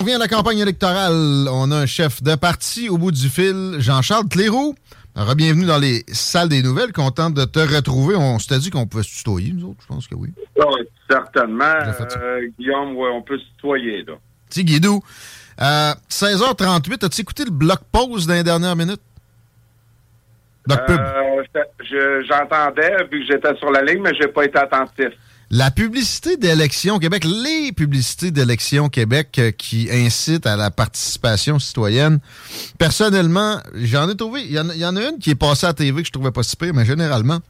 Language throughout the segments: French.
On vient à la campagne électorale. On a un chef de parti au bout du fil, Jean-Charles Cléroux. Bienvenue dans les salles des nouvelles. Content de te retrouver. On s'était dit qu'on pouvait se tutoyer, nous autres. Je pense que oui. Oui, certainement. Euh, Guillaume, ouais, on peut se tutoyer, là. Petit Guidou. Euh, 16h38, as-tu écouté le bloc pause dans les dernières minutes? Bloc pub. Euh, j'entendais, vu que j'étais sur la ligne, mais j'ai pas été attentif. La publicité d'élection Québec, les publicités d'élection Québec euh, qui incitent à la participation citoyenne, personnellement, j'en ai trouvé. Il y, en a une qui est passée à la TV que je trouvais pas si pire, mais généralement,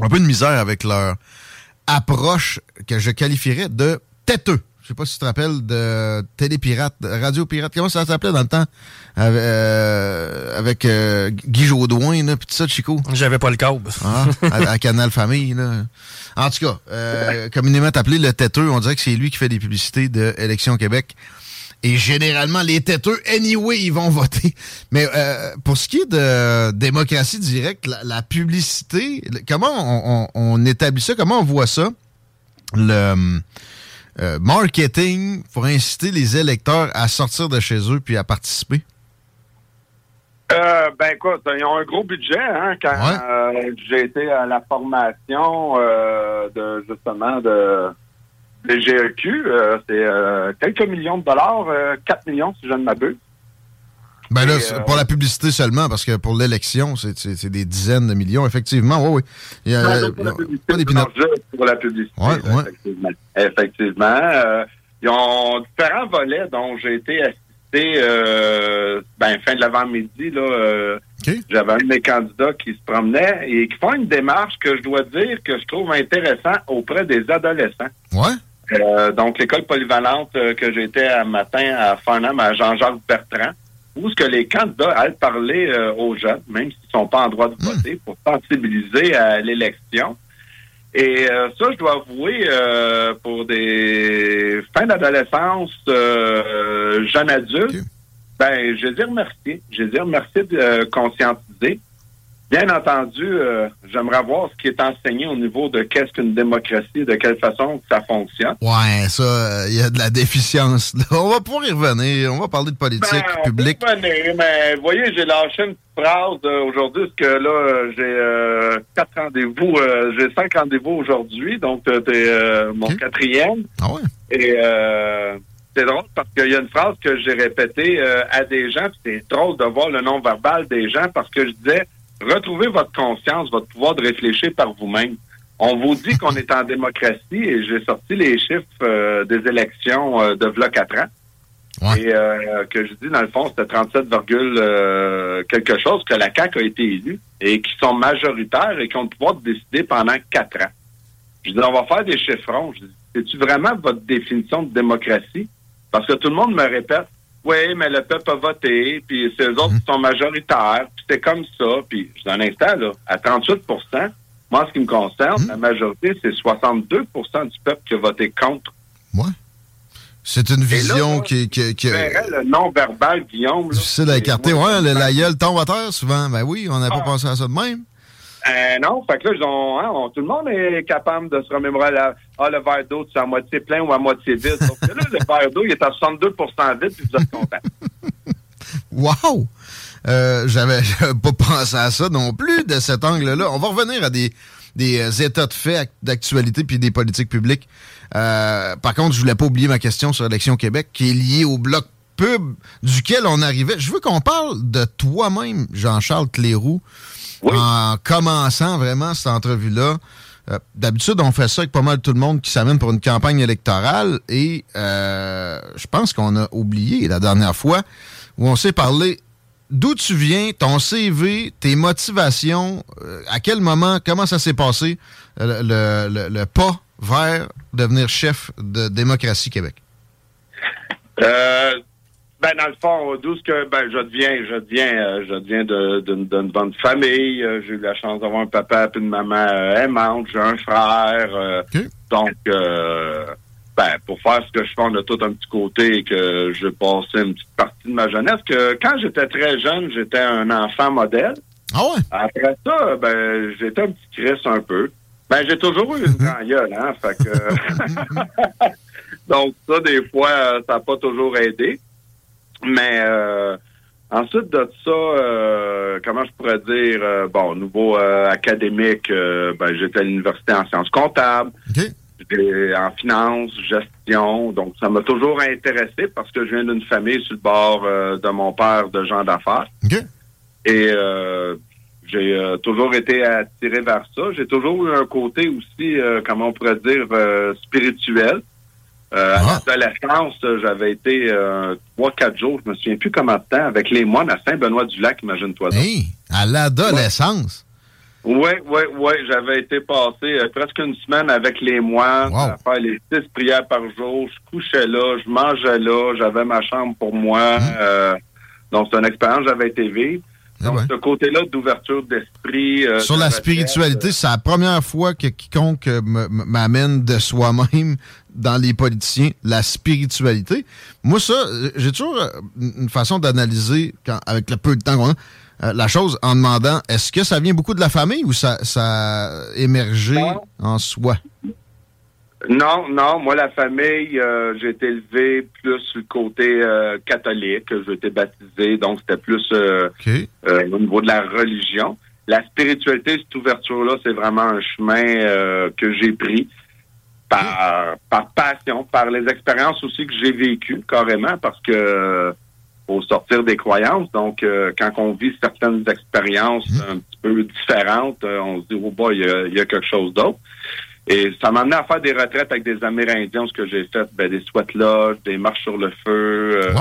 un peu de misère avec leur approche que je qualifierais de têteux. Je sais pas si tu te rappelles de Télépirate, Radio Pirate. Comment ça s'appelait dans le temps? avec euh, euh, Guy Jodoin, là, pis tout ça, Chico? J'avais pas le câble. Ah, à, Canal Famille, là. En tout cas, euh, communément appelé le têteux, on dirait que c'est lui qui fait des publicités de Élection Québec. Et généralement, les têteux, anyway, ils vont voter. Mais euh, pour ce qui est de démocratie directe, la, publicité, comment on, établit ça? Comment on voit ça? Le euh, marketing pour inciter les électeurs à sortir de chez eux puis à participer? Euh, ben écoute, ils ont un gros budget hein, quand euh, j'ai été à la formation euh, de justement de des GEQ. c'est quelques millions de dollars, 4 millions si je ne m'abuse. Ben là, pour la publicité seulement, parce que pour l'élection, c'est des dizaines de millions, effectivement. Oui, oui. Il y a, pour, la publicité, pas pour la publicité. Ouais, effectivement. effectivement. ils ont différents volets dont j'ai été euh, ben, fin de l'avant-midi, là, euh, j'avais un de mes candidats qui se promenait et qui font une démarche que je dois dire que je trouve intéressant auprès des adolescents. Ouais. Euh, donc, l'école polyvalente que j'étais un matin à Farnham, à Jean-Jacques Bertrand, où ce que les candidats allaient parler aux jeunes, même s'ils sont pas en droit de hmm. voter, pour sensibiliser à l'élection. Et euh, ça, je dois avouer, euh, pour des fins d'adolescence, euh, jeunes adultes, ben, je les ai remerciés. Je les ai remerciés de conscientiser. Bien entendu, euh, j'aimerais voir ce qui est enseigné au niveau de qu'est-ce qu'une démocratie, de quelle façon ça fonctionne. Ouais, ça, il y a de la déficience. On va pouvoir y revenir. On va parler de politique ben, publique. mais vous voyez, j'ai lâché une phrase euh, aujourd'hui, parce que là, j'ai euh, quatre rendez-vous, j'ai cinq rendez-vous aujourd'hui, donc t'es mon quatrième. Ah ouais? Et c'est drôle parce qu'il y a une phrase que j'ai répétée à des gens, c'est drôle de voir le nom verbal des gens parce que je disais retrouvez votre conscience, votre pouvoir de réfléchir par vous-même. On vous dit qu'on est en démocratie et j'ai sorti les chiffres euh, des élections euh, de v'là 4 ans. Et euh, que je dis, dans le fond, c'était 37, quelque chose que la CAQ a été élue et qui sont majoritaires et qui ont le pouvoir de décider pendant quatre ans. Je dis, on va faire des chiffrons. Je dis, c'est-tu vraiment votre définition de démocratie? Parce que tout le monde me répète, oui, mais le peuple a voté, puis c'est eux autres qui sont majoritaires, puis c'est comme ça. Puis, dans un instant, là, à 38% moi, en ce qui me concerne, la majorité, c'est 62% du peuple qui a voté contre. Ouais. C'est une vision qui, qui, qui le non-verbal, Guillaume. Difficile à écarter. Ouais, le, la gueule tombe à terre souvent. Ben oui, on n'a pas ah. pensé à ça de même. Euh, non, fait que là, hein, tout le monde est capable de se remémorer la, ah, le verre d'eau, c'est à moitié plein ou à moitié vide. Là, le verre d'eau, il est à 62% vide, puis vous êtes content. wow! Euh, J'avais pas pensé à ça non plus de cet angle-là. On va revenir à des des états de fait d'actualité puis des politiques publiques. par contre, je voulais pas oublier ma question sur l'élection Québec, qui est liée au bloc pub duquel on arrivait. Je veux qu'on parle de toi-même, Jean-Charles Cléroux, en commençant vraiment cette entrevue-là. Euh, d'habitude, on fait ça avec pas mal tout le monde qui s'amène pour une campagne électorale et euh, je pense qu'on a oublié la dernière fois où on s'est parlé d'où tu viens, ton CV, tes motivations, euh, à quel moment, comment ça s'est passé, le, pas vers devenir chef de Démocratie Québec? Ben, dans le fond, d'où ce que ben je deviens, je deviens, euh, je deviens d'une bonne famille. Euh, j'ai eu la chance d'avoir un papa et une maman euh, aimante. J'ai un frère. Donc, ben, pour faire ce que je fais, on a tout un petit côté que je passé une petite partie de ma jeunesse. Que quand j'étais très jeune, j'étais un enfant modèle. Ah ouais? Après ça, ben, j'étais un petit Chris un peu. Ben, j'ai toujours eu une grande gueule, hein. Fait que. Donc, ça, des fois, ça n'a pas toujours aidé. Mais euh, ensuite de ça, euh, comment je pourrais dire, euh, bon, au niveau académique, ben, j'étais à l'université en sciences comptables. J'étais en finance, gestion, donc ça m'a toujours intéressé parce que je viens d'une famille sur le bord de mon père de gens d'affaires. Et j'ai toujours été attiré vers ça. J'ai toujours eu un côté aussi, comment on pourrait dire, spirituel. Euh, À ah. l'adolescence, j'avais été euh, trois, quatre jours, je me souviens plus comment de temps, avec les moines à Saint-Benoît-du-Lac, imagine-toi. Hey, à l'adolescence? Oui, oui, oui. J'avais été passé euh, presque une semaine avec les moines, à faire les six prières par jour. Je couchais là, je mangeais là, j'avais ma chambre pour moi. Euh, donc, c'est une expérience j'avais été vivre. Ah Donc, ce côté-là d'ouverture d'esprit. Euh, Sur la spiritualité, euh, c'est la première fois que quiconque m'amène de soi-même dans les politiciens, la spiritualité. Moi, ça, j'ai toujours euh, une façon d'analyser, avec le peu de temps qu'on a, la chose en demandant est-ce que ça vient beaucoup de la famille ou ça, ça a émergé en soi? Non, non. Moi, la famille, euh, j'ai été élevé plus le côté euh, catholique. J'ai été baptisé, donc c'était plus euh, au niveau de la religion. La spiritualité, cette ouverture-là, c'est vraiment un chemin que j'ai pris par, par passion, par les expériences aussi que j'ai vécues carrément, parce que faut sortir des croyances. Donc, quand on vit certaines expériences mmh. un petit peu différentes, on se dit, oh boy, il y a quelque chose d'autre. Et ça m'a amené à faire des retraites avec des Amérindiens, ce que j'ai fait, ben, des sweat lodges, des marches sur le feu, euh,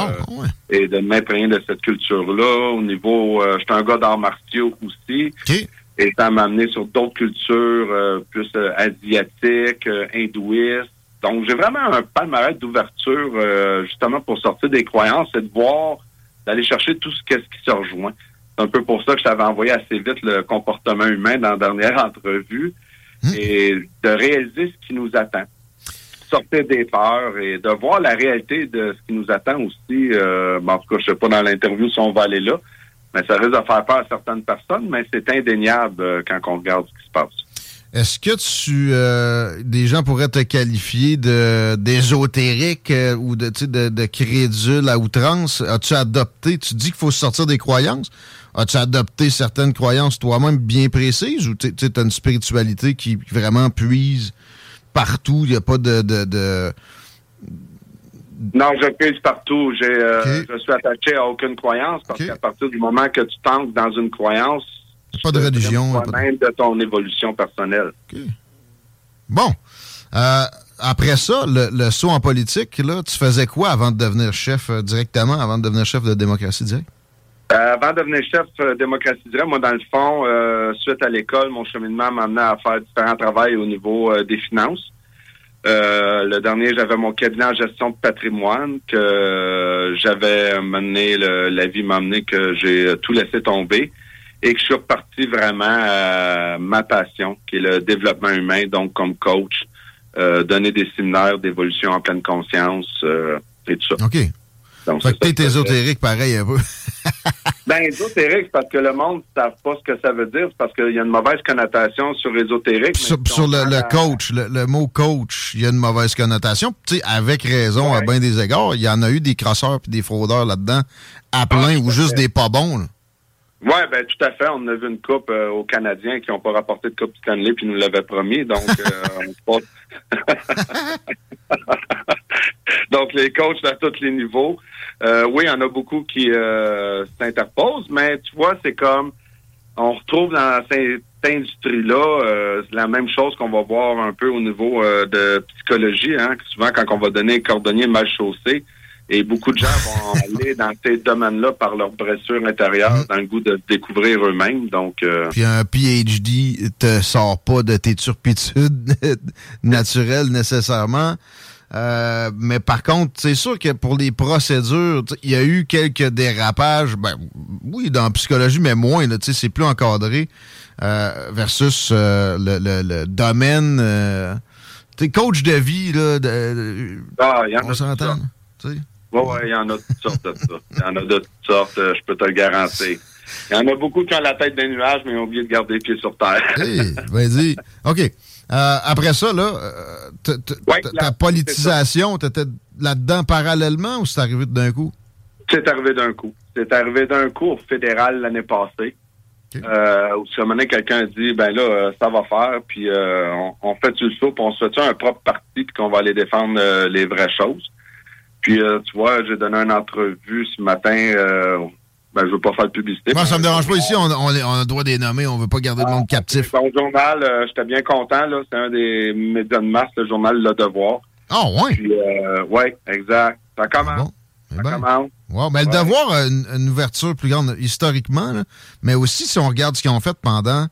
et de m'imprégner de cette culture-là. Au niveau, euh, j'étais un gars d'arts martiaux aussi. Et ça m'a amené sur d'autres cultures euh, plus asiatiques, hindouistes. Donc, j'ai vraiment un palmarès d'ouverture, justement, pour sortir des croyances et de voir, d'aller chercher tout ce, qui se rejoint. C'est un peu pour ça que je t'avais envoyé assez vite le comportement humain dans la dernière entrevue. Hmm. et de réaliser ce qui nous attend. Sortir des peurs et de voir la réalité de ce qui nous attend aussi. Euh, en tout cas, je sais pas dans l'interview si on va aller là, mais ça risque de faire peur à certaines personnes, mais c'est indéniable euh, quand on regarde ce qui se passe. Est-ce que tu euh, des gens pourraient te qualifier de d'ésotérique euh, ou de, de, de crédule à outrance? As-tu adopté, tu dis qu'il faut sortir des croyances? As-tu adopté certaines croyances toi-même bien précises ou tu as une spiritualité qui vraiment puise partout? Il n'y a pas de, de, Non, je puise partout. J'ai, euh, Je suis attaché à aucune croyance parce qu'à partir du moment que tu tentes dans une croyance, pas de religion. Pas même de ton évolution personnelle. Bon. Euh, après ça, le, saut en politique, là, tu faisais quoi avant de devenir chef euh, directement, avant de devenir chef de démocratie directe? Euh, avant de devenir chef de démocratie directe, moi, dans le fond, suite à l'école, mon cheminement m'a amené à faire différents travaux au niveau des finances. Le dernier, j'avais mon cabinet en gestion de patrimoine que j'avais mené, la vie m'a amené que j'ai tout laissé tomber et que je suis reparti vraiment à ma passion, qui est le développement humain, donc comme coach, euh, donner des séminaires d'évolution en pleine conscience euh, et tout ça. Donc, fait que t'es ésotérique pareil un peu. ben, ésotérique, parce que le monde ne savent pas ce que ça veut dire, parce qu'il y a une mauvaise connotation sur ésotérique. Sur, le, coach, le, mot coach, il y a une mauvaise connotation. Tu sais, avec raison, à bien des égards, il y en a eu des crosseurs et des fraudeurs là-dedans, à plein, ou juste des pas bons. Oui, ben tout à fait. On a vu une coupe euh, aux Canadiens qui n'ont pas rapporté de coupe Stanley puis nous l'avaient promis. Donc, euh, donc les coachs à tous les niveaux. Euh, oui, il y en a beaucoup qui s'interposent, mais tu vois, c'est comme on retrouve dans cette industrie-là la même chose qu'on va voir un peu au niveau de psychologie. Hein, souvent, quand on va donner un cordonnier mal chaussé, et beaucoup de gens vont aller dans ces domaines-là par leur blessure intérieure, dans le goût de découvrir eux-mêmes. Donc, euh, Puis un PhD te sort pas de tes turpitudes naturelles nécessairement. Euh, mais par contre, c'est sûr que pour les procédures, il y a eu quelques dérapages. Ben, oui, dans la psychologie, mais moins. C'est plus encadré euh, versus le, le, domaine. T'es coach de vie, là. De, ah, y en on s'entend. Oui, il y en a toutes sortes de ça. Il y en a de toutes sortes, euh, je peux te le garantir. Il y en a beaucoup qui ont la tête des nuages, mais ont oublié de garder les pieds sur terre. hey, vas-y. OK. Euh, après ça, là, euh, ta politisation, t'étais là-dedans parallèlement ou c'est arrivé d'un coup? C'est arrivé d'un coup. C'est arrivé d'un coup au fédéral l'année passée. Euh, où à quelqu'un dit ben là ça va faire puis on, on, fait du saut puis on se fait un propre parti puis qu'on va aller défendre les vraies choses? Puis, tu vois, j'ai donné une entrevue ce matin. Ben, je veux pas faire de publicité. Moi, ça me dérange pas ici. On, on, a le droit de les nommer. On veut pas garder le monde ah, captif. Bon journal, euh, j'étais bien content. là. C'est un des médias de masse, le journal Le Devoir. Ah, oh, ouais? Puis, euh, ouais, exact. Ça commence. Bon? Eh ça ben, commence. Ben, Le Devoir a une, ouverture plus grande historiquement, là, mais aussi si on regarde ce qu'ils ont fait pendant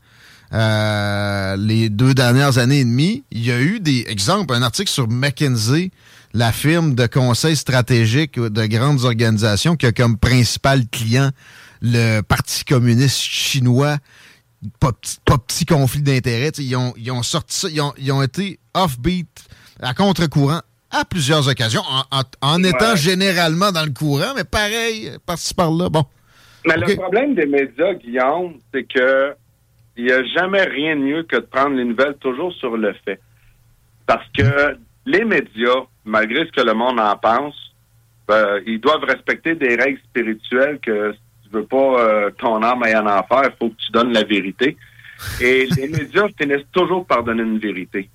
euh, les deux dernières années et demie, il y a eu des exemples, un article sur McKinsey la firme de conseil stratégique de grandes organisations qui a comme principal client le Parti communiste chinois. Pas, petit conflit d'intérêts. Ils ont, ils ont sorti ça, ils ont, ils ont été offbeat à contre-courant à plusieurs occasions, en, étant généralement dans le courant, mais pareil, par-ci par-là. Bon. Mais le problème des médias, Guillaume, c'est que il n'y a jamais rien de mieux que de prendre les nouvelles toujours sur le fait. Parce que les médias, malgré ce que le monde en pense, ben, ils doivent respecter des règles spirituelles que si tu veux pas euh, ton âme aille en enfer, il faut que tu donnes la vérité. Et les médias finissent toujours par donner une vérité.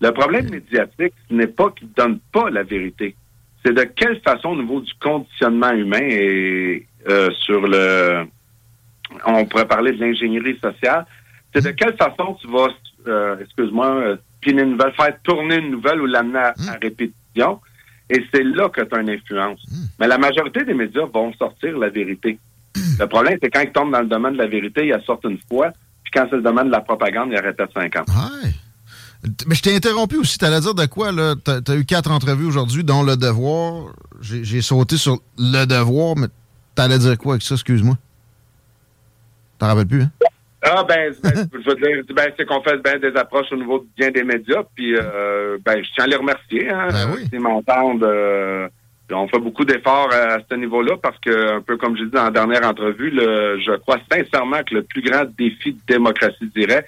Le problème médiatique, ce n'est pas qu'ils ne donnent pas la vérité. C'est de quelle façon, au niveau du conditionnement humain et euh, sur le... On pourrait parler de l'ingénierie sociale. C'est de quelle façon tu vas, euh, excuse-moi, puis une nouvelle, faire tourner une nouvelle ou l'amener à, hmm. répétition. Et c'est là que tu as une influence. Hmm. Mais la majorité des médias vont sortir la vérité. Le problème, c'est quand ils tombent dans le domaine de la vérité, ils sortent une fois. Puis quand c'est le domaine de la propagande, ils arrêtent à 50. Ouais. Mais je t'ai interrompu aussi. Tu allais dire de quoi, là? Tu as, eu quatre entrevues aujourd'hui, dont Le Devoir. J'ai sauté sur Le Devoir, mais tu allais dire quoi avec ça, excuse-moi? T'en rappelles plus, hein? Ah ben, ben je veux dire, ben, c'est qu'on fait bien des approches au niveau bien des médias, puis euh, ben je tiens à les remercier, hein, ben oui. m'entendent. Euh, on fait beaucoup d'efforts à, ce niveau-là parce que, un peu comme je dit dans la dernière entrevue, le, je crois sincèrement que le plus grand défi de démocratie, dirais,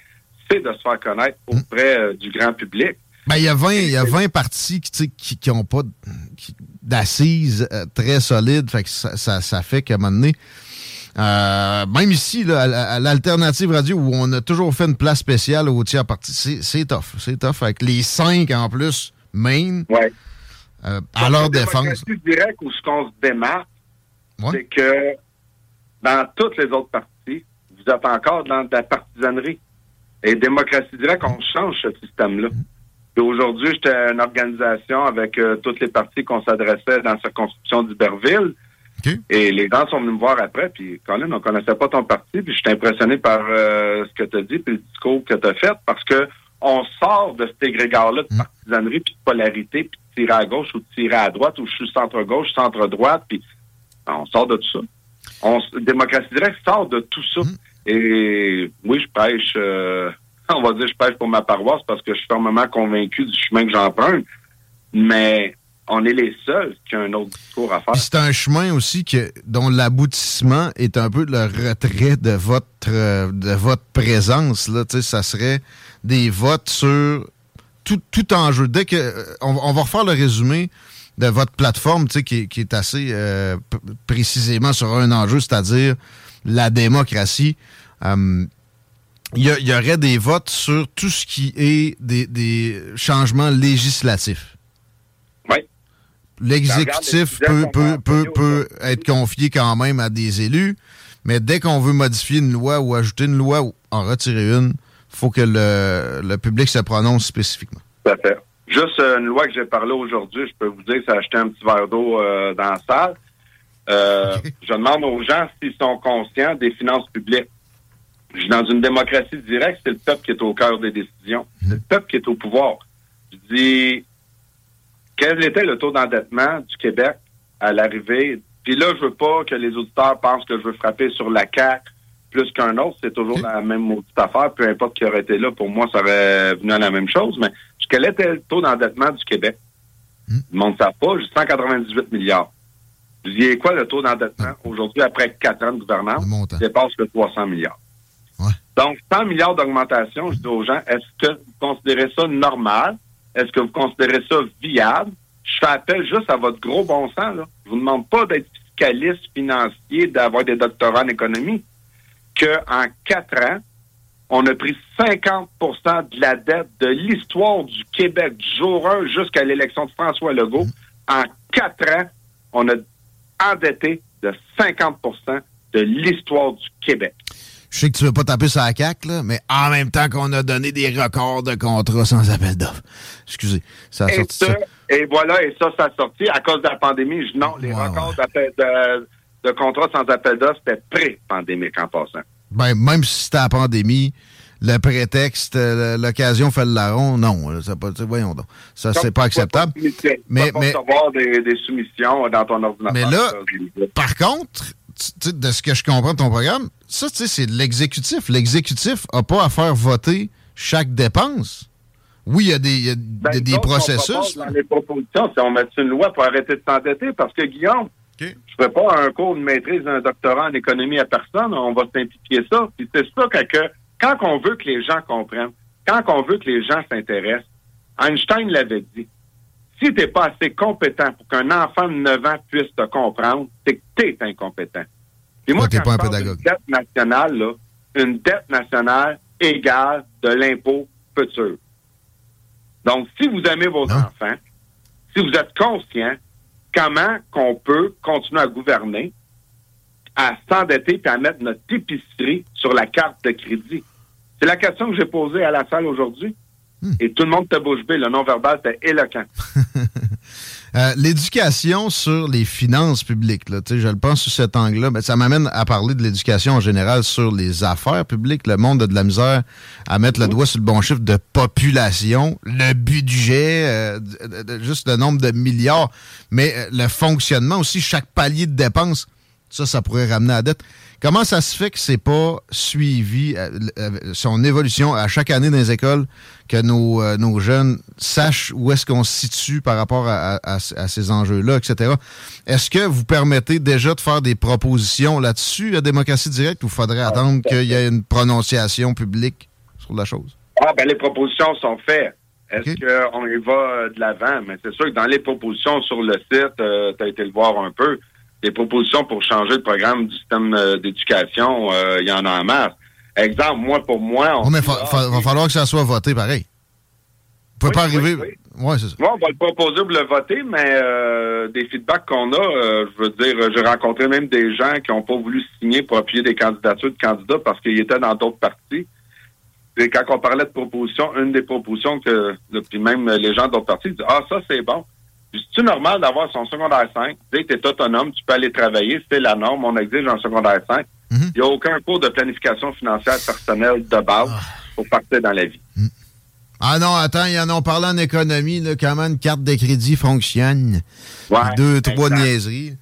c'est de se faire connaître auprès euh, du grand public. Ben, il y a 20, il y a 20 partis qui, qui, qui ont pas d'assises très solides. Fait que ça, ça, ça fait qu'à un moment donné, euh, même ici, à, l'Alternative Radio, où on a toujours fait une place spéciale au tiers parti, c'est tough. C'est tough. Avec les cinq en plus, main, ouais. euh, à leur défense. Je dirais où ce qu'on se démarque, c'est que dans toutes les autres parties, vous êtes encore dans de la partisanerie. Et démocratie directe, on change ce système-là. Mm. Aujourd'hui, j'étais une organisation avec euh, toutes les parties qu'on s'adressait dans la circonscription d'Iberville. Et les gens sont venus me voir après, puis Colin, on connaissait pas ton parti, puis je suis impressionné par euh, ce que tu as dit, puis le discours que tu as fait, parce que on sort de cet égrégore-là de mm. partisanerie, puis de polarité, puis de tirer à gauche ou de tirer à droite, ou je suis centre-gauche, centre-droite, puis on sort de tout ça. On, démocratie directe sort de tout ça. Mm. Et oui, je pêche, euh, on va dire je pêche pour ma paroisse parce que je suis fermement convaincu du chemin que j'emprunte, mais on est les seuls qui ont un autre discours à faire. C'est un chemin aussi que, dont l'aboutissement est un peu le retrait de votre, euh, de votre présence. Là. Ça serait des votes sur tout, tout enjeu. Dès que euh, on, va refaire le résumé de votre plateforme qui, qui est assez euh, précisément sur un enjeu, c'est-à-dire la démocratie. Euh, il y, aurait des votes sur tout ce qui est des, changements législatifs. L'exécutif peut, peut, peut, peut être confié quand même à des élus, mais dès qu'on veut modifier une loi ou ajouter une loi ou en retirer une, il faut que le, le, public se prononce spécifiquement. Tout à fait. Juste euh, une loi que j'ai parlé aujourd'hui, je peux vous dire, c'est acheter un petit verre d'eau euh, dans la salle. Euh, je demande aux gens s'ils sont conscients des finances publiques. Dans une démocratie directe, c'est le peuple qui est au cœur des décisions. C'est le peuple qui est au pouvoir. Je dis, quel était le taux d'endettement du Québec à l'arrivée? Puis là, je veux pas que les auditeurs pensent que je veux frapper sur la CAQ plus qu'un autre. C'est toujours la même maudite affaire. Peu importe qui aurait été là, pour moi, ça aurait venu à la même chose. Mais quel était le taux d'endettement du Québec? Hmm. Le monde ne sait pas. J'ai 198 milliards. Je dis, quoi le taux d'endettement aujourd'hui après quatre ans de gouvernance? dépasse le 300 milliards. Donc, 100 milliards d'augmentation, je dis aux gens, est-ce que vous considérez ça normal? Est-ce que vous considérez ça viable? Je fais appel juste à votre gros bon sens. Je vous demande pas d'être fiscaliste financier, d'avoir des doctorats en économie. Qu'en quatre ans, on a pris 50% de la dette de l'histoire du Québec du jour 1 jusqu'à l'élection de François Legault. En quatre ans, on a endetté de 50% de l'histoire du Québec. Je sais que tu veux pas taper sur la CAQ, là, mais en même temps qu'on a donné des records de contrats sans appel d'offres. Excusez, ça a sorti ça, Et voilà, et ça, ça a sorti à cause de la pandémie. Je, non, les records de, de contrats sans appel d'offres, c'était pré-pandémique en passant. Ben, même si c'était la pandémie, le prétexte, euh, l'occasion fait le larron, non. Ça pas, voyons donc. Ça, c'est pas acceptable. mais, mais, avoir des, des, soumissions dans ton ordinateur. Mais là, par contre, de ce que je comprends de ton programme, ça, tu sais, c'est de l'exécutif. L'exécutif n'a pas à faire voter chaque dépense. Oui, il y a des, y a ben, des, processus. Dans les propositions, si on met une loi pour arrêter de s'endetter, parce que, Guillaume, je ne ferai pas un cours de maîtrise d'un doctorat en économie à personne, on va simplifier ça. Puis c'est ça que, quand on veut que les gens comprennent, quand on veut que les gens s'intéressent, Einstein l'avait dit. Si tu n'es pas assez compétent pour qu'un enfant de 9 ans puisse te comprendre, c'est que tu es incompétent. Et moi, quand pas je parle dette nationale, là, une dette nationale égale de l'impôt futur. Donc, si vous aimez vos enfants, si vous êtes conscient comment qu'on peut continuer à gouverner, à s'endetter et à mettre notre épicerie sur la carte de crédit? C'est la question que j'ai posée à la salle aujourd'hui. Et tout le monde te bouge bée. Le non-verbal, c'était éloquent. Euh, l'éducation sur les finances publiques, là, je le pense sous cet angle-là, ben, ça m'amène à parler de l'éducation en général sur les affaires publiques. Le monde a de la misère à mettre le doigt sur le bon chiffre de population, le budget, euh, juste le nombre de milliards, mais euh, le fonctionnement aussi, chaque palier de dépenses, ça, ça pourrait ramener à la dette. Comment ça se fait que c'est pas suivi euh, euh, son évolution à chaque année dans les écoles, que nos, euh, nos jeunes sachent où est-ce qu'on se situe par rapport à, ces enjeux-là, etc. Est-ce que vous permettez déjà de faire des propositions là-dessus à démocratie directe ou faudrait attendre qu'il y ait une prononciation publique sur la chose? Ah, ben les propositions sont faites. Est-ce qu'on y va de l'avant? Mais c'est sûr que dans les propositions sur le site, tu as été le voir un peu, des propositions pour changer le programme du système euh, d'éducation, euh, il y en a en masse. Exemple, moi, pour moi... On mais il va falloir que ça soit voté pareil. Vous pouvez pas arriver... Oui, c'est ça. on va le proposer pour le voter, mais euh, des feedbacks qu'on a, je veux dire, j'ai rencontré même des gens qui n'ont pas voulu signer pour appuyer des candidatures de candidats parce qu'ils étaient dans d'autres partis. Et quand on parlait de propositions, une des propositions que, puis même les gens d'autres partis disent, ah, ça, c'est bon. C'est normal d'avoir son secondaire 5. Dès que tu es autonome, tu peux aller travailler. C'est la norme. On exige un secondaire 5. Il mhm. n'y a aucun cours de planification financière personnelle de base ah. pour partir dans la vie. Mhm. Ah non, attends, ils en ont parlé en économie, là, comment une carte de crédit fonctionne? deux, trois niaiseries.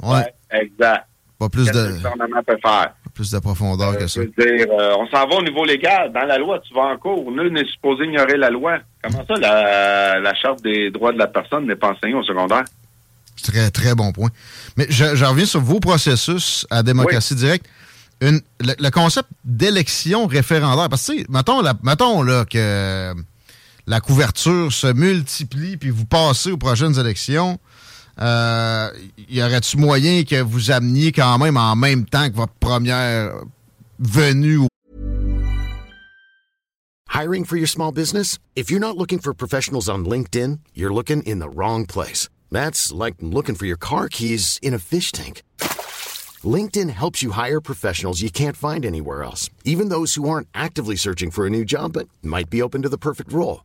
Ouais. exact. Pas plus de. le gouvernement peut faire? Plus de profondeur euh, que ça. Dire, euh, on s'en va au niveau légal. Dans la loi, tu vas en cours. Nul n'est supposé ignorer la loi. Comment ça, la, Charte des droits de la personne n'est pas enseignée au secondaire? Très, très bon point. Mais je, reviens sur vos processus à démocratie directe. Une, le, concept d'élection référendaire. Parce que, mettons, mettons là, que la couverture se multiplie, puis vous passez aux prochaines élections euh, y aurait-tu moyen que vous ameniez quand même en même temps que votre première venue? Hiring for your small business? If you're not looking for professionals on LinkedIn, you're looking in the wrong place. That's like looking for your car keys in a fish tank. LinkedIn helps you hire professionals you can't find anywhere else, even those who aren't actively searching for a new job but might be open to the perfect role.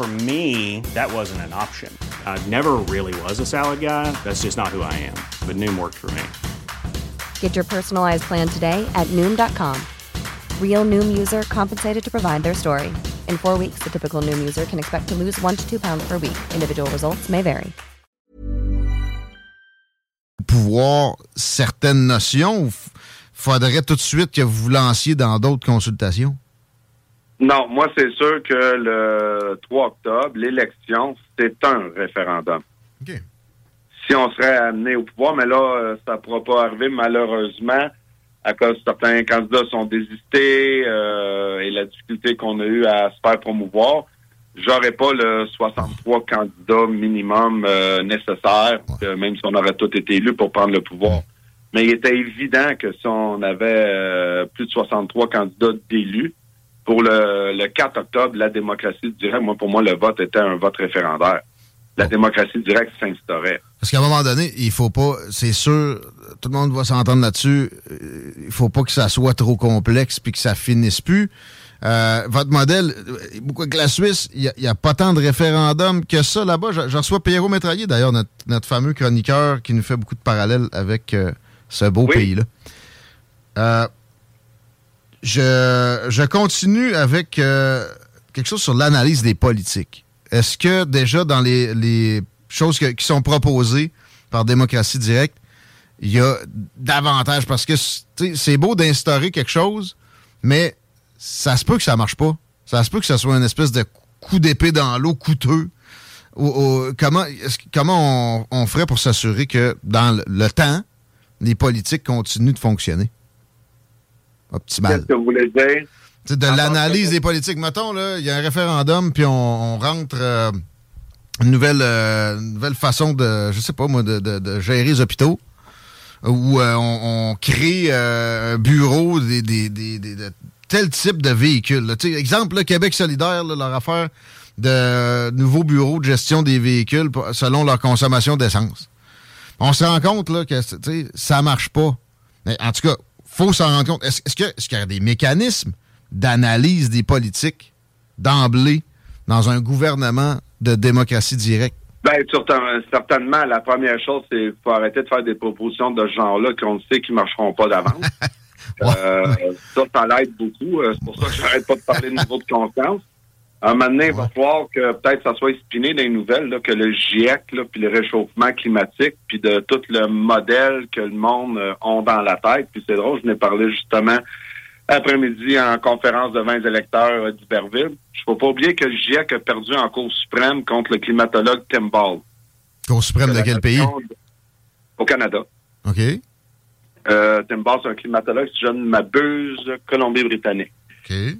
For me, that wasn't an option. I never really was a salad guy. That's just not who I am. But Noom worked for me. Get your personalized plan today at Noom.com. Real Noom user compensated to provide their story. In four weeks, the typical Noom user can expect to lose one to two pounds per week. Individual results may vary. Pouvoir certaines notions, ou faudrait tout de suite que vous vous lanciez dans d'autres consultations? Non, moi, c'est sûr que le 3 octobre, l'élection, c'est un référendum. OK. Si on serait amené au pouvoir, mais là, euh, ça ne pourra pas arriver, malheureusement, à cause de certains candidats sont désistés euh, et la difficulté qu'on a eu à se faire promouvoir. J'aurais pas le 63 candidats minimum euh, nécessaire, même si on aurait tous été élus pour prendre le pouvoir. Mais il était évident que si on avait euh, plus de 63 candidats d'élus, pour le, le 4 octobre, la démocratie directe, moi, pour moi, le vote était un vote référendaire. La démocratie directe s'instaurait. Parce qu'à un moment donné, il faut pas, c'est sûr, tout le monde va s'entendre là-dessus, euh, il faut pas que ça soit trop complexe puis que ça finisse plus. Euh, votre modèle, beaucoup que la Suisse, il n'y a, pas tant de référendums que ça là-bas. Je, je reçois Pierrot Métraillé, d'ailleurs, notre, notre fameux chroniqueur qui nous fait beaucoup de parallèles avec euh, ce beau Oui. pays-là. Euh, je, je continue avec euh, quelque chose sur l'analyse des politiques. Est-ce que déjà dans les, les choses qui sont proposées par démocratie directe, il y a davantage? Parce que c'est beau d'instaurer quelque chose, mais ça se peut que ça marche pas. Ça se peut que ça soit une espèce de coup d'épée dans l'eau coûteux. Comment comment on, ferait pour s'assurer que dans le temps, les politiques continuent de fonctionner? Optimal. Qu'est-ce que vous voulez dire? De l'analyse des politiques. Mettons, là, il y a un référendum, puis on, on rentre euh, une, nouvelle, euh, nouvelle façon de, je sais pas moi, de, de- de gérer les hôpitaux, où euh, on, on crée euh, un bureau des, des- des- des- de tel type de véhicule. là. Tu sais, exemple, là, Québec solidaire, là, leur affaire de nouveaux bureaux de gestion des véhicules pour- selon leur consommation d'essence. On se rend compte là, que ça marche pas. Mais en tout cas, faut s'en rendre compte. Est-ce qu'il y a des mécanismes d'analyse des politiques d'emblée dans un gouvernement de démocratie directe? Ben, certain- certainement, la première chose, c'est qu'il faut arrêter de faire des propositions de ce genre-là qu'on sait qui marcheront pas d'avance. Euh, ça, ça l'aide beaucoup. Euh, C'est pour ça que j'arrête pas de parler de niveau de confiance. Un moment donné, il va falloir que peut-être ça soit espiné dans les nouvelles, là, que le GIEC, là, puis le réchauffement climatique, puis de tout le modèle que le monde euh, ont dans la tête. Puis c'est drôle, je n'ai parlé justement après-midi en conférence devant les électeurs euh, d'Iberville. Je ne faut pas oublier que le GIEC a perdu en Cour suprême contre le climatologue Tim Ball. Cour suprême de quel pays? Au Canada. OK. Euh, Tim Ball, c'est un climatologue, si je ne m'abuse, Colombie-Britannique.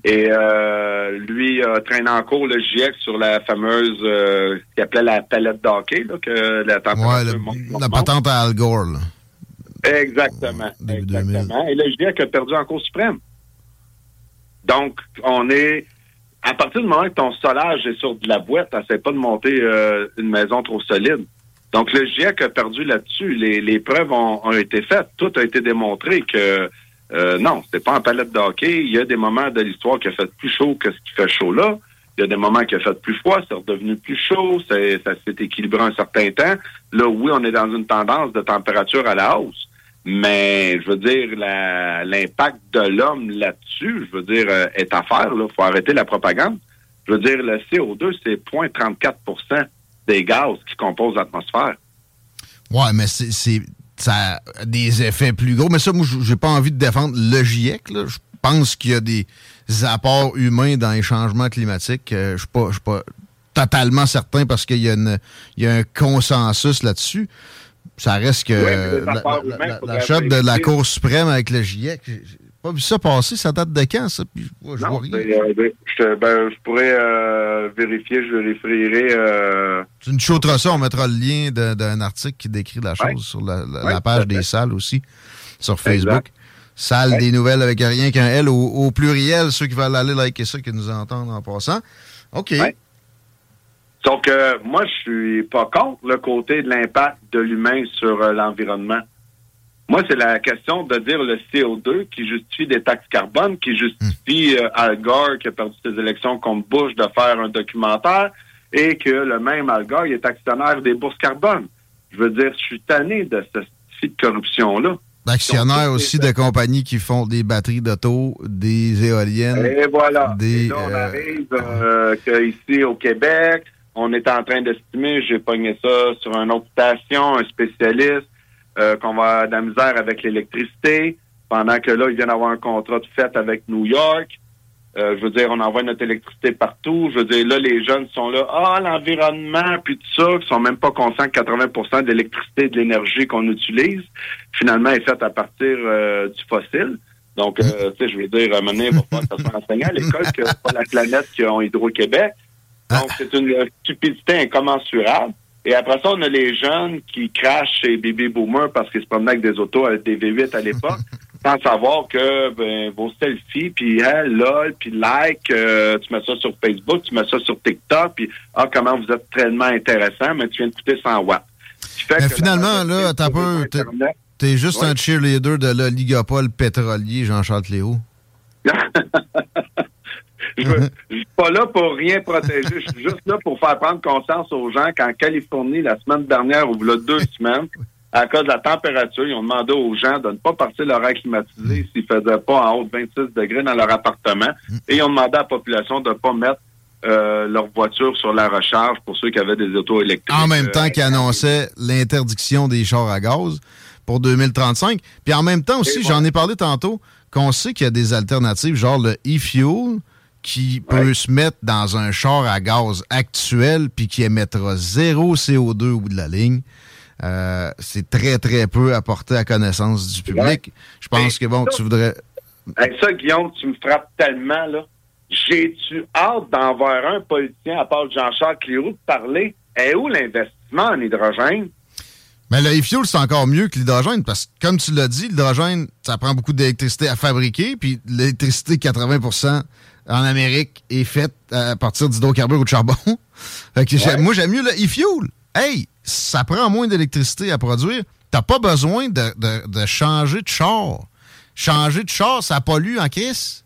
Et euh, lui a traîné en cours le GIEC sur la fameuse, euh, qu'il appelait la palette d'hockey, que la Ouais, température le- monte, monte, la monte. patente à Al Gore. là. Exactement. Exactement. Et le GIEC a perdu en Cour suprême. Donc, on est. À partir du moment que ton solage est sur de la boîte, t'essaies pas de monter euh, une maison trop solide. Donc, le GIEC a perdu là-dessus. Les, les preuves ont, ont été faites. Tout a été démontré que euh, non, c'était pas en palette de hockey. Il y a des moments de l'histoire qui a fait plus chaud que ce qui fait chaud là. Il y a des moments qui a fait plus froid, c'est redevenu plus chaud, ça s'est équilibré un certain temps. Là, oui, on est dans une tendance de température à la hausse. Mais je veux dire, l'impact de l'homme là-dessus, je veux dire, euh, est à faire. Il faut arrêter la propagande. Je veux dire, le CO2, c'est 0,34% des gaz qui composent l'atmosphère. Ouais, mais c'est ça a des effets plus gros. Mais ça, moi, j'ai pas envie de défendre le GIEC. Je pense qu'il y a des apports humains dans les changements climatiques. Euh, je suis pas, pas totalement certain parce qu'il y, y, a un consensus là-dessus. Ça reste que la, chute de la Cour suprême avec le GIEC, pas vu ça passer. Ça date de quand, ça? je non, vois rien. Ben, ben, je, ben, je, pourrais euh, vérifier, je vérifierai. Euh... Tu nous chauteras ça, on mettra le lien d'un article qui décrit la chose sur la, page des salles aussi, sur Facebook. Salle des nouvelles avec rien qu'un L au, pluriel, ceux qui veulent aller liker ça, qui nous entendent en passant. OK. Donc, euh, moi, je suis pas contre le côté de l'impact de l'humain sur euh, l'environnement. Moi, c'est la question de dire le CO2 qui justifie des taxes carbone, qui justifie euh, Al Gore qui a perdu ses élections contre Bush de faire un documentaire et que le même Al Gore il est actionnaire des bourses carbone. Je veux dire, je suis tanné de ce type de corruption-là. Actionnaire aussi de compagnies qui font des batteries d'auto, des éoliennes. Et voilà. Des, et là, on euh, arrive euh, qu'ici au Québec, on est en train d'estimer, j'ai pogné ça sur une autre station, un spécialiste, euh, qu'on va avoir de la misère avec l'électricité, pendant que là, ils viennent avoir un contrat de fait avec New York. Euh, je veux dire, on envoie notre électricité partout. Je veux dire, là, les jeunes sont là, ah, l'environnement, puis tout ça, qui sont même pas conscients que 80% de l'électricité de l'énergie qu'on utilise, finalement, est faite à partir euh, du fossile. Donc, tu sais, je veux dire, à un moment donné, il va falloir que ça soit enseigné à l'école que c'est pas la planète qui ont Hydro-Québec. Donc, c'est une stupidité incommensurable. Et après ça, on a les jeunes qui crachent chez Baby Boomer parce qu'ils se promenaient avec des autos, avec des V8 à l'époque, sans savoir que ben, vos selfies, puis hein, lol, puis like, euh, tu mets ça sur Facebook, tu mets ça sur TikTok, puis ah, comment vous êtes tellement intéressant, mais tu viens de coûter 100 watts. Mais finalement, là, t'as peu, t'es juste un cheerleader de l'oligopole pétrolier, Jean-Charles Léo. Je ne suis pas là pour rien protéger. Je suis juste là pour faire prendre conscience aux gens qu'en Californie, la semaine dernière, ou là deux semaines, à cause de la température, ils ont demandé aux gens de ne pas partir leur air climatisé s'ils ne faisaient pas en haut de 26 degrés dans leur appartement. Et ils ont demandé à la population de ne pas mettre euh, leur voiture sur la recharge pour ceux qui avaient des autos électriques. En même temps qu'ils annonçaient l'interdiction des chars à gaz pour 2035. Puis en même temps aussi, j'en ai parlé tantôt, qu'on sait qu'il y a des alternatives, genre le e-fuel, qui peut se mettre dans un char à gaz actuel puis qui émettra zéro CO2 au bout de la ligne. Euh, c'est très, très peu apporté à connaissance du public. Je pense que, bon, tu voudrais... Avec ça, Guillaume, tu me frappes tellement, là. J'ai-tu hâte d'en voir un politicien, à part Jean-Charles Cléroux, de parler? Et où l'investissement en hydrogène? Mais le e-fuel, c'est encore mieux que l'hydrogène parce que, comme tu l'as dit, l'hydrogène, ça prend beaucoup d'électricité à fabriquer, puis l'électricité, 80 en Amérique est faite à partir d'hydrocarbures ou de charbon. Moi, j'aime mieux le e-fuel. Hey, ça prend moins d'électricité à produire. T'as pas besoin de, changer de char. Changer de char, ça pollue en caisse.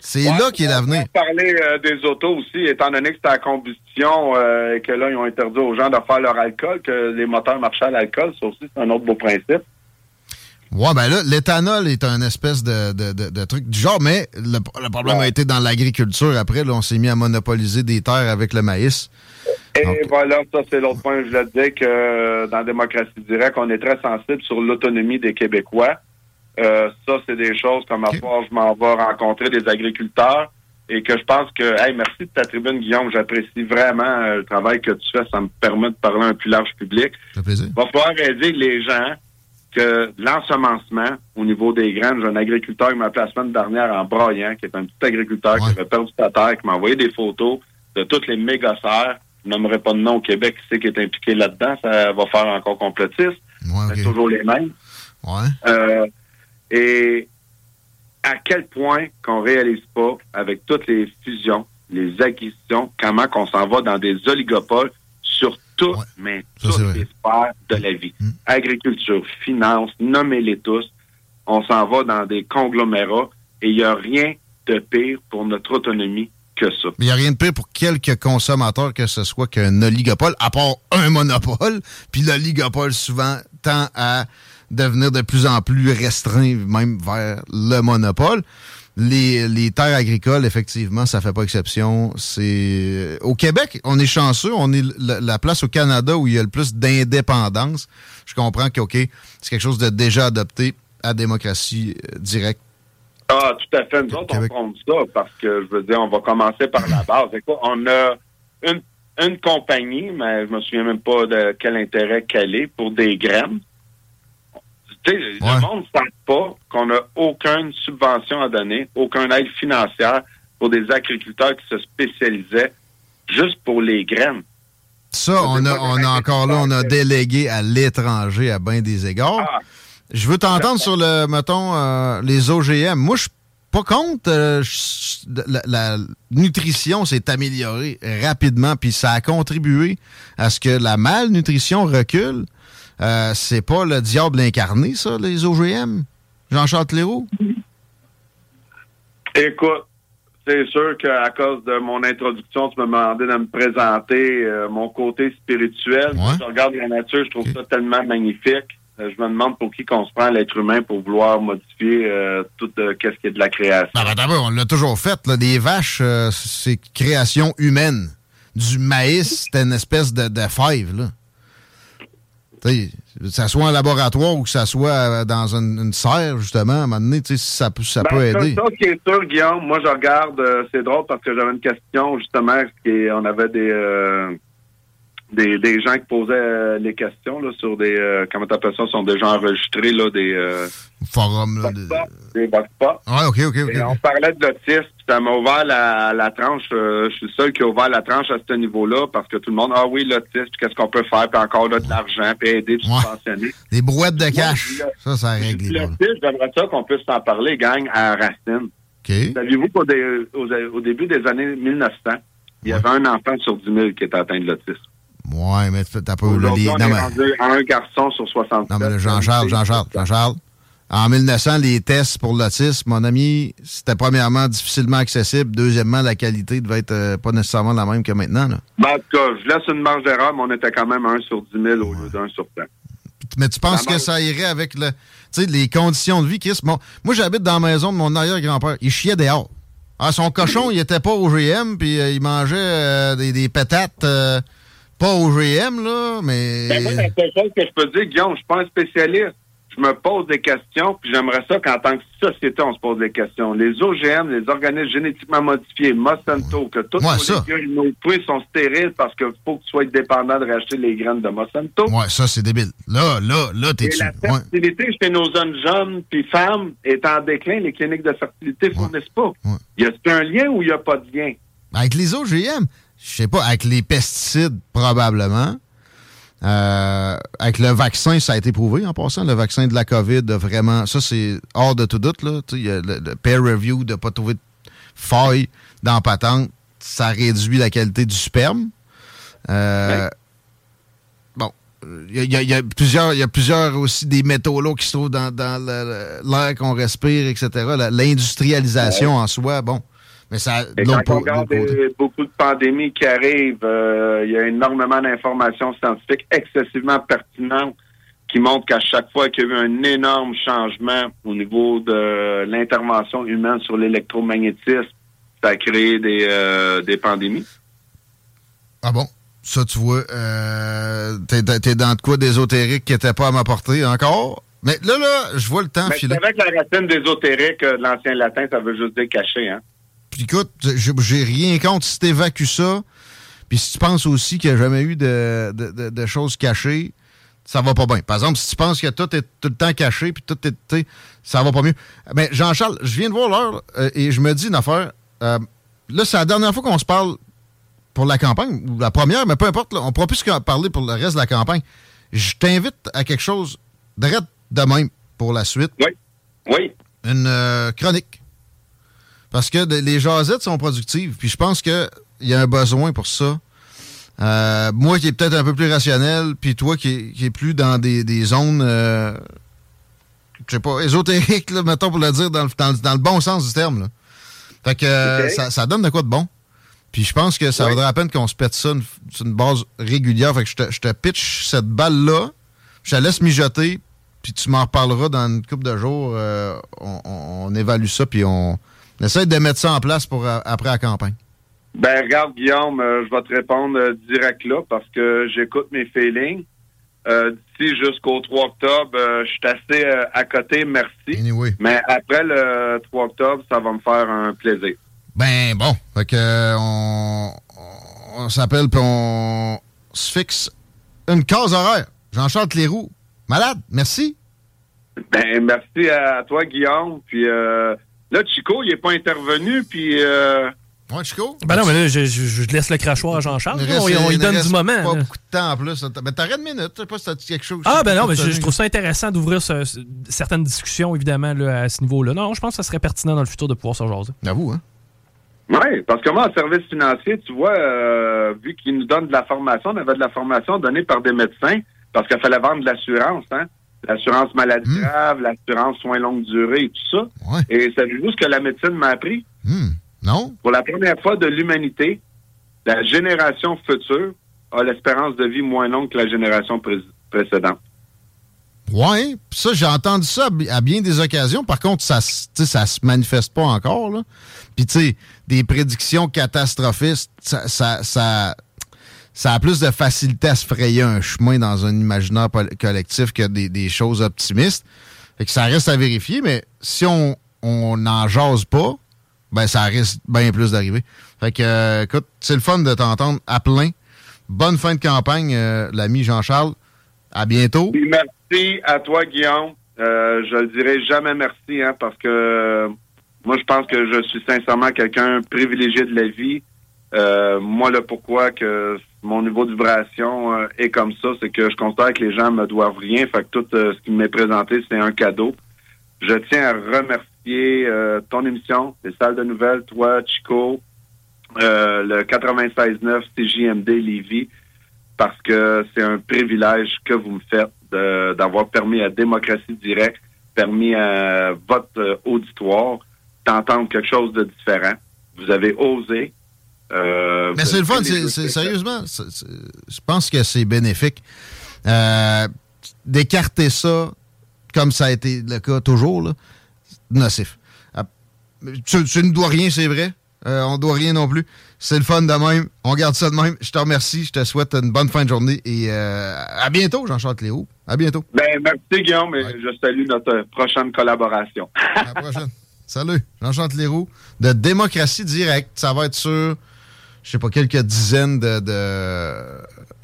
C'est là qu'est l'avenir. On parler euh, des autos aussi, étant donné que c'est à combustion euh, et que là, ils ont interdit aux gens de faire leur alcool, que les moteurs marchaient à l'alcool. Ça aussi, c'est un autre beau principe. Ouais, ben là, l'éthanol est un espèce de, truc du genre, mais le, problème a été dans l'agriculture. Après, là, on s'est mis à monopoliser des terres avec le maïs. Et voilà, ça c'est l'autre point. Je le disais que dans la démocratie directe, on est très sensible sur l'autonomie des Québécois. Euh, ça, c'est des choses comme à fois, je m'en vais rencontrer des agriculteurs et que je pense que, hey, merci de ta tribune, Guillaume. J'apprécie vraiment euh, le travail que tu fais. Ça me permet de parler à un plus large public. Ça plaisir. Va falloir aider les gens que l'ensemencement au niveau des graines, j'ai un agriculteur qui m'a appelé la semaine dernière en Braillant, qui est un petit agriculteur qui avait perdu sa terre, qui m'a envoyé des photos de toutes les méga serres. Je n'aimerais pas de nom au Québec qui sait qui est impliqué là-dedans. Ça va faire encore complotiste. C'est toujours les mêmes. Euh, et à quel point qu'on réalise pas avec toutes les fusions, les acquisitions, comment qu'on s'en va dans des oligopoles tout, mais toutes les sphères de la vie. Hmm. Agriculture, finance, nommez-les tous. On s'en va dans des conglomérats et il n'y a rien de pire pour notre autonomie que ça. Il n'y a rien de pire pour quelques consommateurs que ce soit qu'un oligopole, à part un monopole. Puis l'oligopole, souvent, tend à devenir de plus en plus restreint, même vers le monopole. Les, les terres agricoles, effectivement, ça fait pas exception. C'est Au Québec, on est chanceux. On est la, la place au Canada où il y a le plus d'indépendance. Je comprends que, OK, c'est quelque chose de déjà adopté à démocratie euh, directe. Ah, tout à fait. Nous autres, on compte ça parce que, je veux dire, on va commencer par la base. On a une, une compagnie, mais je me souviens même pas de quel intérêt qu'elle est, pour des graines. Le monde ne sent pas qu'on n'a aucune subvention à donner, aucune aide financière pour des agriculteurs qui se spécialisaient juste pour les graines. Ça, on a, on a encore là, on a délégué à l'étranger à bien des égards. Ah. Je veux t'entendre sur le, mettons, euh, les OGM. Moi, je suis pas contre. euh, la nutrition s'est améliorée rapidement, puis ça a contribué à ce que la malnutrition recule. Euh, c'est pas le diable incarné, ça, les OGM? Jean-Charles Leroux? Écoute, c'est sûr qu'à cause de mon introduction, tu me demandais de me présenter euh, mon côté spirituel. Je regarde la nature, je trouve ça tellement magnifique. Euh, je me demande pour qui qu'on se prend l'être humain pour vouloir modifier euh, tout qu'est-ce qui est de la création. Ben, ben, d'abord, on l'a toujours fait. Là. Des vaches, c'est création humaine. Du maïs, c'était une espèce de, de fève. Là. Que ça soit en laboratoire ou que ça soit euh, dans une, une serre, justement, à un moment donné, tu sais, ça, peut- ça Ben, peut aider. Ça, qui est sûr, Guillaume, moi, je regarde, euh, c'est drôle parce que j'avais une question, justement, qui on avait des, euh, des, des gens qui posaient euh, les questions, là, sur des, euh, comment t'appelles ça, sont déjà enregistrés, là, des, euh, Forum, là. des pop. Ah, OK, OK, OK. Et on parlait de l'autisme, ça m'a ouvert la, la tranche. euh, je suis le seul qui a ouvert la tranche à ce niveau-là parce que tout le monde, ah oui, l'autisme, qu'est-ce qu'on peut faire, puis encore là, de l'argent, puis aider, puis subventionner. Des brouettes de cash. Ça, ça règle. L'autisme, j'aimerais ça qu'on puisse en parler, gang, à Racine. Saviez-vous qu'au dé- au, au début des années 1900, il y avait un enfant sur 10 000 qui était atteint de l'autisme? Ouais, mais t'as pas le Aujourd'hui, les. on Non, est mais, rendu à un garçon sur 60. non, mais là, Jean-Charles, Jean-Charles, Jean-Charles. En 1900, les tests pour l'autisme, mon ami, c'était premièrement difficilement accessible. Deuxièmement, la qualité devait être euh, pas nécessairement la même que maintenant. là. Ben, en tout cas, je laisse une marge d'erreur, mais on était quand même à 1 sur 10 000 au lieu d'un sur 100. Mais tu penses que ça irait avec le, les conditions de vie, Chris? Bon, moi, j'habite dans la maison de mon arrière-grand-père. Il chiait dehors. Ah, son cochon, il était pas au GM, puis euh, il mangeait euh, des, des patates euh, pas au GM, là, mais... Ben, moi, la seule chose que je peux dire, Guillaume, je suis pas un spécialiste. Je me pose des questions, puis j'aimerais ça qu'en tant que société, on se pose des questions. Les OGM, les organismes génétiquement modifiés, Monsanto, que tous Ouais, nos fruits sont stériles parce qu'il faut que tu sois dépendant de racheter les graines de Monsanto. Ouais, ça, c'est débile. Là, là, là, t'es dessus. la Ouais. fertilité chez nos jeunes jeunes puis femmes est en déclin. Les cliniques de fertilité fournissent pas. Y a-t-il un lien ou il n'y a pas de lien? Avec les OGM, je sais pas, avec les pesticides, probablement. Euh, avec le vaccin, ça a été prouvé en passant. Le vaccin de la COVID, vraiment. Ça, c'est hors de tout doute. Là. Il y a le, le peer review de ne pas trouver de faille dans la patente, ça réduit la qualité du sperme. Euh, Bon. Il y, a- y y plusieurs, il y a plusieurs aussi des métaux lourds qui se trouvent dans, dans l'air qu'on respire, etc. L'industrialisation en soi, bon. Mais ça, Et quand on regarde beaucoup de pandémies qui arrivent, euh, il y a énormément d'informations scientifiques excessivement pertinentes qui montrent qu'à chaque fois qu'il y a eu un énorme changement au niveau de l'intervention humaine sur l'électromagnétisme, ça a créé des, euh, des pandémies. Ah bon? Ça, tu vois, euh, t'es, t'es dans de quoi d'ésotérique qui n'était pas à ma portée encore? Mais là, là, je vois le temps Mais filer. c'est vrai que la racine d'ésotérique de l'ancien latin, ça veut juste dire caché, hein? Puis écoute, j'ai rien contre si t'évacues ça. Puis si tu penses aussi qu'il n'y a jamais eu de, de- de- de choses cachées, ça va pas bien. Par exemple, si tu penses que tout est tout le temps caché, puis tout est, ça va pas mieux. Mais Jean-Charles, je viens de voir l'heure euh, et je me dis une affaire. Euh, là, c'est la dernière fois qu'on se parle pour la campagne, ou la première, mais peu importe, là, on pourra plus qu'en parler pour le reste de la campagne. Je t'invite à quelque chose de de même pour la suite. Oui. Oui. Une euh, chronique. Parce que de- les jasettes sont productives, puis je pense qu'il y a un besoin pour ça. Euh, moi qui est peut-être un peu plus rationnel, puis toi qui est, qui est plus dans des, des zones, euh, je sais pas, ésotériques, là, mettons pour le dire dans le, dans le- dans le bon sens du terme. Là. Fait que euh, ça, ça donne de quoi de bon. Puis je pense que ça vaudrait la peine qu'on se pète ça sur une base régulière. Fait que je te, je te pitch cette balle-là, je te laisse mijoter, puis tu m'en reparleras dans une couple de jours. euh, on, on- on évalue ça, puis on, essaye de mettre ça en place pour euh, après la campagne. Ben, regarde, Guillaume, euh, je vais te répondre euh, direct là parce que j'écoute mes feelings. Euh, D'ici jusqu'au 3 octobre, je suis assez à côté, merci. Anyway. Mais après le 3 octobre, ça va me faire un plaisir. Ben bon, fait que on, s'appelle puis on se fixe une case horaire. Jean-Charles Leroux. Malade, merci. Ben, merci à toi, Guillaume. Puis euh, là, Chico, il n'est pas intervenu, puis... Euh, ouais, Chico? Ben non, mais là, je, je, je laisse le crachoir à Jean-Charles. On, on lui il donne reste du moment. Pas là. beaucoup de temps en plus. Ben t'aurais une minute. Je sais pas si t'as dit quelque chose. Ah, ben non, mais mais je, je trouve ça intéressant d'ouvrir ce- ce- certaines discussions, évidemment, là, à ce niveau-là. Non, je pense que ça serait pertinent dans le futur de pouvoir se jaser. Avoue, hein? Oui, parce que moi, en service financier, tu vois, euh, vu qu'ils nous donnent de la formation, on avait de la formation donnée par des médecins parce qu'il fallait vendre de l'assurance, hein? L'assurance maladie grave, l'assurance soins longue durée et tout ça. Et savez-vous ce que la médecine m'a appris? Non? Pour la première fois de l'humanité, la génération future a l'espérance de vie moins longue que la génération pré- précédente. Pis ça, j'ai entendu ça à bi- à bien des occasions. Par contre, ça, ça se manifeste pas encore. Là. Puis, tu sais, des prédictions catastrophistes, ça, ça, ça, ça a plus de facilité à se frayer un chemin dans un imaginaire collectif que des, choses optimistes. Fait que ça reste à vérifier, mais si on n'en jase pas, ben ça risque bien plus d'arriver. Fait que, euh, écoute, c'est le fun de t'entendre à plein. Bonne fin de campagne, euh, l'ami Jean-Charles. À bientôt. Puis merci à toi, Guillaume. Euh, je le dirai jamais merci, hein, parce que euh, moi, je pense que je suis sincèrement quelqu'un privilégié de la vie. Moi, le pourquoi que mon niveau de vibration euh, est comme ça, c'est que je considère que les gens me doivent rien. Fait que tout euh, ce qui m'est présenté, c'est un cadeau. Je tiens à remercier euh, ton émission, les salles de nouvelles, toi, Chico, le 96.9 CJMD Lévis, parce que c'est un privilège que vous me faites d'avoir permis à Démocratie Directe, permis à votre auditoire d'entendre quelque chose de différent. Vous avez osé. Euh, Mais c'est le fun, c'est, sérieusement, c'est- je pense que c'est bénéfique. Euh, d'écarter ça, comme ça a été le cas toujours, là, nocif. Ah, Tu, tu ne dois rien, c'est vrai. Euh, on ne doit rien non plus. C'est le fun de même. On garde ça de même. Je te remercie. Je te souhaite une bonne fin de journée. Et à bientôt, Jean-Charles Léo. À bientôt. Ben, merci Guillaume et je salue notre prochaine collaboration. À la prochaine. Salut, Jean-Charles Leroux de Démocratie Directe. Ça va être sur, je sais pas, quelques dizaines de, de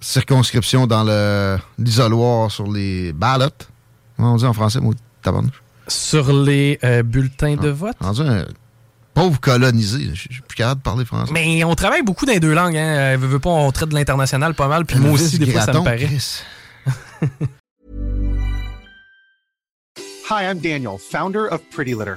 circonscriptions dans le l'isoloir sur les ballots. Comment on dit en français, moi, tabarnouche? Sur les euh, bulletins de vote? Rendu un pauvre colonisé. Je suis plus capable de parler français. Mais on travaille beaucoup dans les deux langues. Hein. Euh, veux, veux pas, on traite de l'international pas mal. Puis moi aussi, des fois, ça me paraît. Hi, I'm Daniel, founder of Pretty Litter.